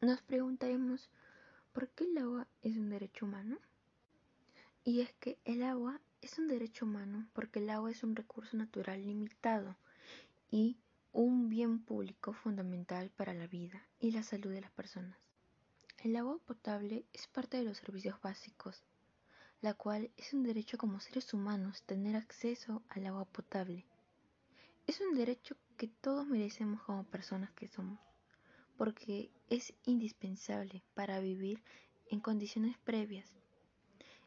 nos preguntaremos ¿por qué el agua es un derecho humano? Y es que el agua es un derecho humano porque el agua es un recurso natural limitado y un bien público fundamental para la vida y la salud de las personas. El agua potable es parte de los servicios básicos, la cual es un derecho como seres humanos tener acceso al agua potable. Es un derecho que todos merecemos como personas que somos, porque es indispensable para vivir en condiciones previas.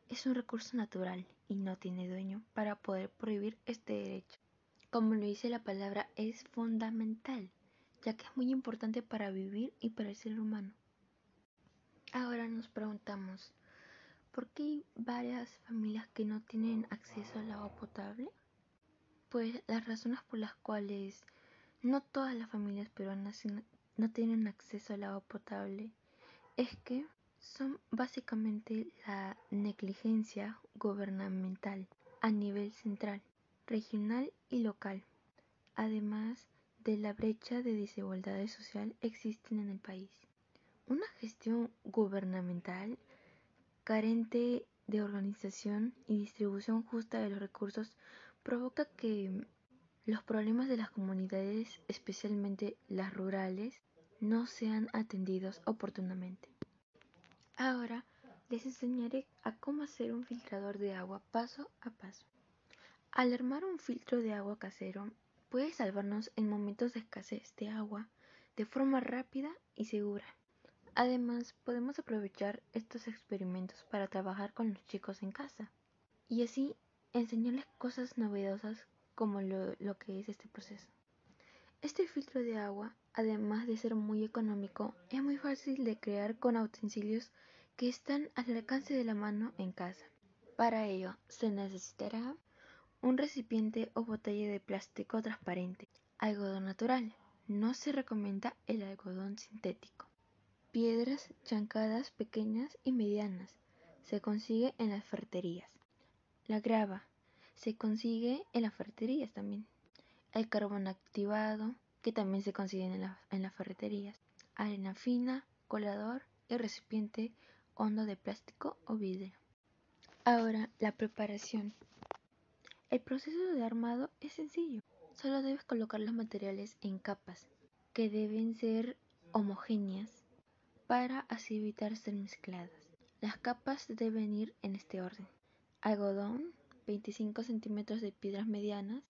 Es un recurso natural y no tiene dueño para poder prohibir este derecho. Como lo dice la palabra, es fundamental, ya que es muy importante para vivir y para el ser humano. Ahora nos preguntamos, ¿por qué hay varias familias que no tienen acceso al agua potable? Pues las razones por las cuales no todas las familias peruanas no tienen acceso al agua potable es que son básicamente la negligencia gubernamental a nivel central, regional y local, además de la brecha de desigualdad social existen en el país. Una gestión gubernamental carente de organización y distribución justa de los recursos provoca que los problemas de las comunidades, especialmente las rurales, no sean atendidos oportunamente. Ahora les enseñaré a cómo hacer un filtrador de agua paso a paso. Al armar un filtro de agua casero puede salvarnos en momentos de escasez de agua de forma rápida y segura. Además, podemos aprovechar estos experimentos para trabajar con los chicos en casa y así enseñarles cosas novedosas como lo, que es este proceso. Este filtro de agua, además de ser muy económico, es muy fácil de crear con utensilios que están al alcance de la mano en casa. Para ello se necesitará un recipiente o botella de plástico transparente, algodón natural, no se recomienda el algodón sintético Piedras chancadas pequeñas y medianas se consigue en las ferreterías. La grava se consigue en las ferreterías también. El carbón activado, que también se consigue en, en las ferreterías. Arena fina, colador y recipiente hondo de plástico o vidrio. Ahora, la preparación. El proceso de armado es sencillo. Solo debes colocar los materiales en capas, que deben ser homogéneas para así evitar ser mezcladas. Las capas deben ir en este orden. Algodón, 25 centímetros de piedras medianas,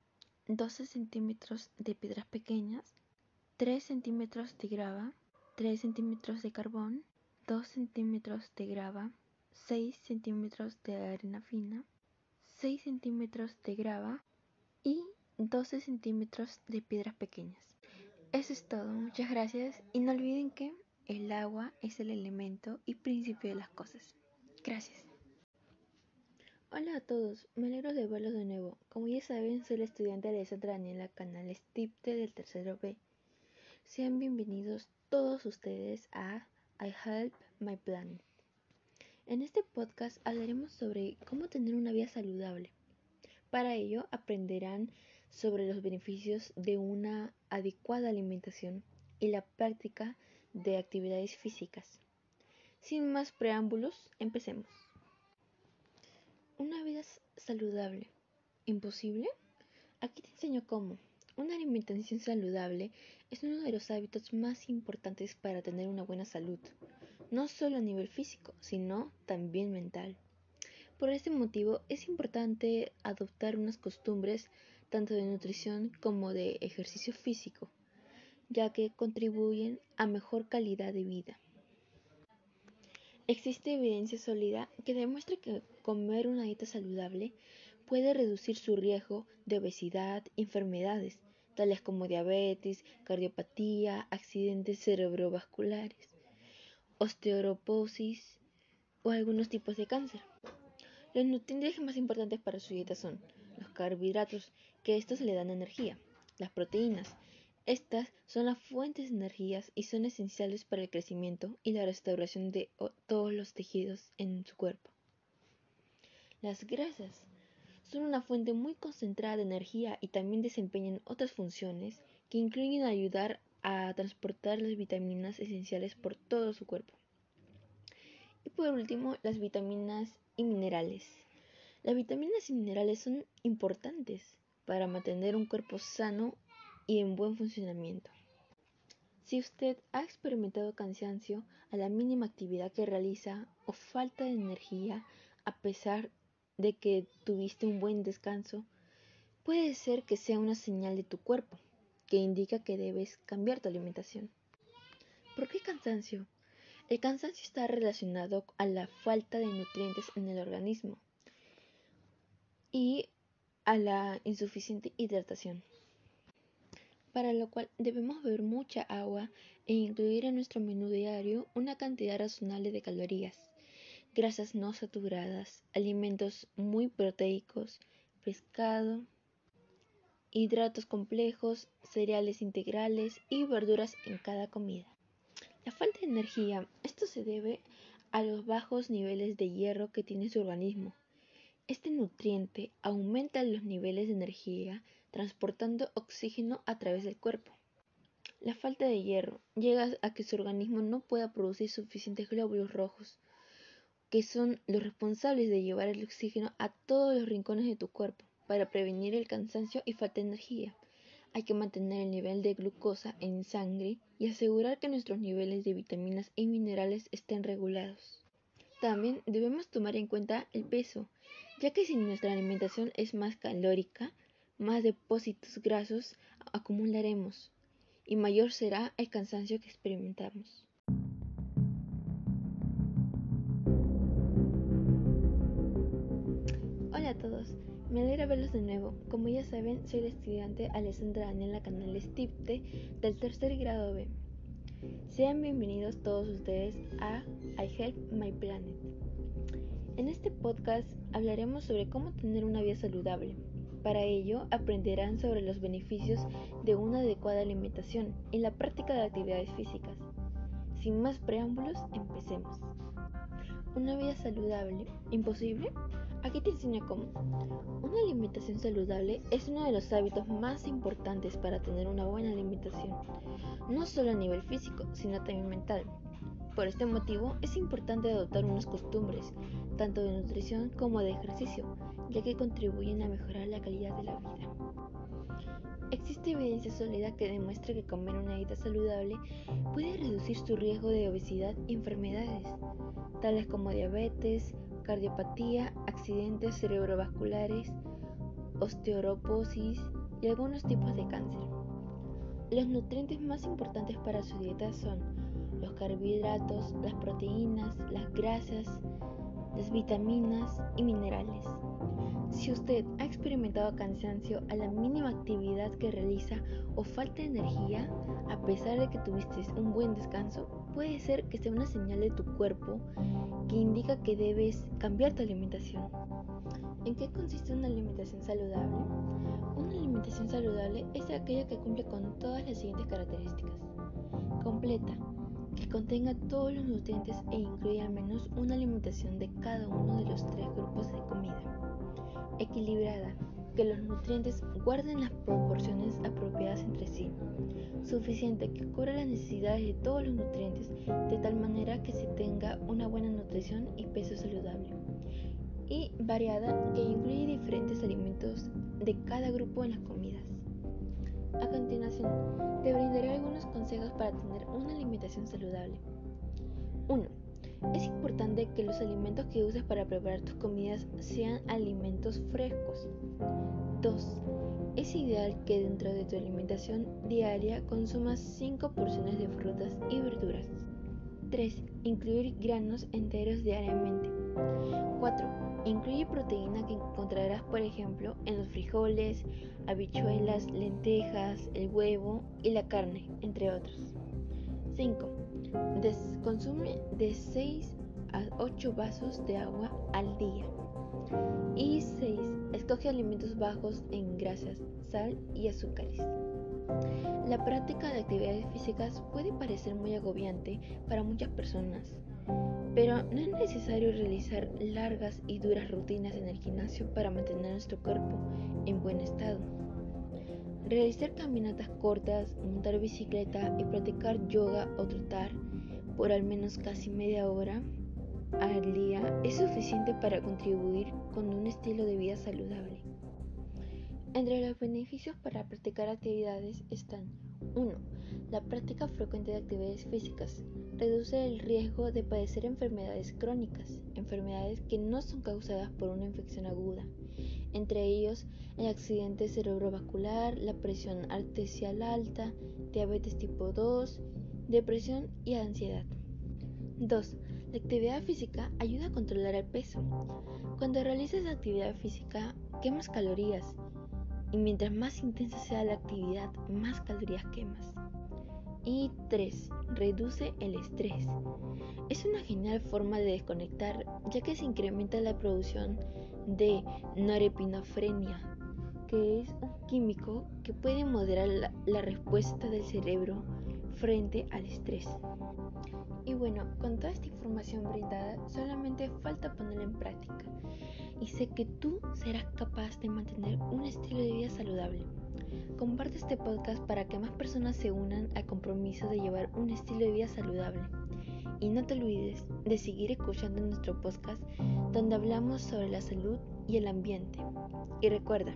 12 centímetros de piedras pequeñas, 3 centímetros de grava, 3 centímetros de carbón, 2 centímetros de grava, 6 centímetros de arena fina, 6 centímetros de grava y 12 centímetros de piedras pequeñas. Eso es todo, muchas gracias y no olviden que el agua es el elemento y principio de las cosas. Gracias. Hola a todos, me alegro de verlos de nuevo. Como ya saben, soy la estudiante Alessandra Daniela Canales Tipte del tercero B. Sean bienvenidos todos ustedes a I Help My Planet. En este podcast hablaremos sobre cómo tener una vida saludable. Para ello aprenderán sobre los beneficios de una adecuada alimentación y la práctica de actividades físicas. Sin más preámbulos, empecemos. Una vida saludable. ¿Imposible? Aquí te enseño cómo. Una alimentación saludable es uno de los hábitos más importantes para tener una buena salud, no solo a nivel físico, sino también mental. Por este motivo es importante adoptar unas costumbres tanto de nutrición como de ejercicio físico ya que contribuyen a mejor calidad de vida. Existe evidencia sólida que demuestra que comer una dieta saludable puede reducir su riesgo de obesidad, enfermedades, tales como diabetes, cardiopatía, accidentes cerebrovasculares, osteoporosis o algunos tipos de cáncer. Los nutrientes más importantes para su dieta son los carbohidratos, que estos le dan energía, las proteínas, estas son las fuentes de energías y son esenciales para el crecimiento y la restauración de todos los tejidos en su cuerpo. Las grasas son una fuente muy concentrada de energía y también desempeñan otras funciones que incluyen ayudar a transportar las vitaminas esenciales por todo su cuerpo. Y por último, las vitaminas y minerales. Las vitaminas y minerales son importantes para mantener un cuerpo sano y en buen funcionamiento. Si usted ha experimentado cansancio a la mínima actividad que realiza o falta de energía a pesar de que tuviste un buen descanso, puede ser que sea una señal de tu cuerpo que indica que debes cambiar tu alimentación. ¿Por qué cansancio? El cansancio está relacionado a la falta de nutrientes en el organismo y a la insuficiente hidratación, para lo cual debemos beber mucha agua e incluir en nuestro menú diario una cantidad razonable de calorías, grasas no saturadas, alimentos muy proteicos, pescado, hidratos complejos, cereales integrales y verduras en cada comida. La falta de energía, esto se debe a los bajos niveles de hierro que tiene su organismo. Este nutriente aumenta los niveles de energía transportando oxígeno a través del cuerpo. La falta de hierro llega a que su organismo no pueda producir suficientes glóbulos rojos, que son los responsables de llevar el oxígeno a todos los rincones de tu cuerpo para prevenir el cansancio y falta de energía. Hay que mantener el nivel de glucosa en sangre y asegurar que nuestros niveles de vitaminas y minerales estén regulados. También debemos tomar en cuenta el peso, ya que si nuestra alimentación es más calórica, más depósitos grasos acumularemos y mayor será el cansancio que experimentamos. Hola a todos, me alegra verlos de nuevo. Como ya saben, soy la estudiante Alessandra Daniela Canales Tipte del tercer grado B. Sean bienvenidos todos ustedes a I Help My Planet. En este podcast hablaremos sobre cómo tener una vida saludable. Para ello aprenderán sobre los beneficios de una adecuada alimentación y la práctica de actividades físicas. Sin más preámbulos, empecemos. Una vida saludable, ¿imposible? Aquí te enseño cómo. Una alimentación saludable es uno de los hábitos más importantes para tener una buena alimentación, no solo a nivel físico, sino también mental. Por este motivo es importante adoptar unas costumbres, tanto de nutrición como de ejercicio, ya que contribuyen a mejorar la calidad de la vida. Existe evidencia sólida que demuestra que comer una dieta saludable puede reducir su riesgo de obesidad y enfermedades, tales como diabetes, cardiopatía, accidentes cerebrovasculares, osteoporosis y algunos tipos de cáncer. Los nutrientes más importantes para su dieta son los carbohidratos, las proteínas, las grasas, las vitaminas y minerales. Si usted ha experimentado cansancio a la mínima actividad que realiza o falta de energía, a pesar de que tuviste un buen descanso, puede ser que sea una señal de tu cuerpo que indica que debes cambiar tu alimentación. ¿En qué consiste una alimentación saludable? Una alimentación saludable es aquella que cumple con todas las siguientes características. Completa, que contenga todos los nutrientes e incluya al menos una alimentación de cada uno de los tres grupos de comida equilibrada, que los nutrientes guarden las proporciones apropiadas entre sí, suficiente que cubra las necesidades de todos los nutrientes de tal manera que se tenga una buena nutrición y peso saludable, y variada que incluye diferentes alimentos de cada grupo en las comidas. A continuación, te brindaré algunos consejos para tener una alimentación saludable. 1. Es importante que los alimentos que uses para preparar tus comidas sean alimentos frescos. 2. Es ideal que dentro de tu alimentación diaria consumas 5 porciones de frutas y verduras. 3. Incluir granos enteros diariamente. 4. Incluye proteína que encontrarás, por ejemplo, en los frijoles, habichuelas, lentejas, el huevo y la carne, entre otros. 5 consume de 6 a 8 vasos de agua al día. Y 6. Escoge alimentos bajos en grasas, sal y azúcares. La práctica de actividades físicas puede parecer muy agobiante para muchas personas, pero no es necesario realizar largas y duras rutinas en el gimnasio para mantener nuestro cuerpo en buen estado. Realizar caminatas cortas, montar bicicleta y practicar yoga o trotar por al menos casi media hora al día es suficiente para contribuir con un estilo de vida saludable. Entre los beneficios para practicar actividades están 1. La práctica frecuente de actividades físicas reduce el riesgo de padecer enfermedades crónicas, enfermedades que no son causadas por una infección aguda, entre ellos el accidente cerebrovascular, la presión arterial alta, diabetes tipo 2, depresión y ansiedad. 2. La actividad física ayuda a controlar el peso. Cuando realizas actividad física, quemas calorías y mientras más intensa sea la actividad, más calorías quemas. Y 3. Reduce el estrés. Es una genial forma de desconectar ya que se incrementa la producción de norepinefrina, que es un químico que puede moderar la, la respuesta del cerebro frente al estrés. Y bueno, con toda esta información brindada, solamente falta ponerla en práctica. Y sé que tú serás capaz de mantener un estilo de vida saludable. Comparte este podcast para que más personas se unan al compromiso de llevar un estilo de vida saludable. Y no te olvides de seguir escuchando nuestro podcast donde hablamos sobre la salud y el ambiente. Y recuerda,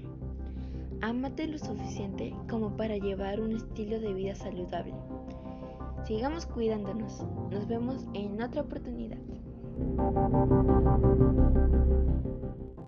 ámate lo suficiente como para llevar un estilo de vida saludable. Sigamos cuidándonos. Nos vemos en otra oportunidad.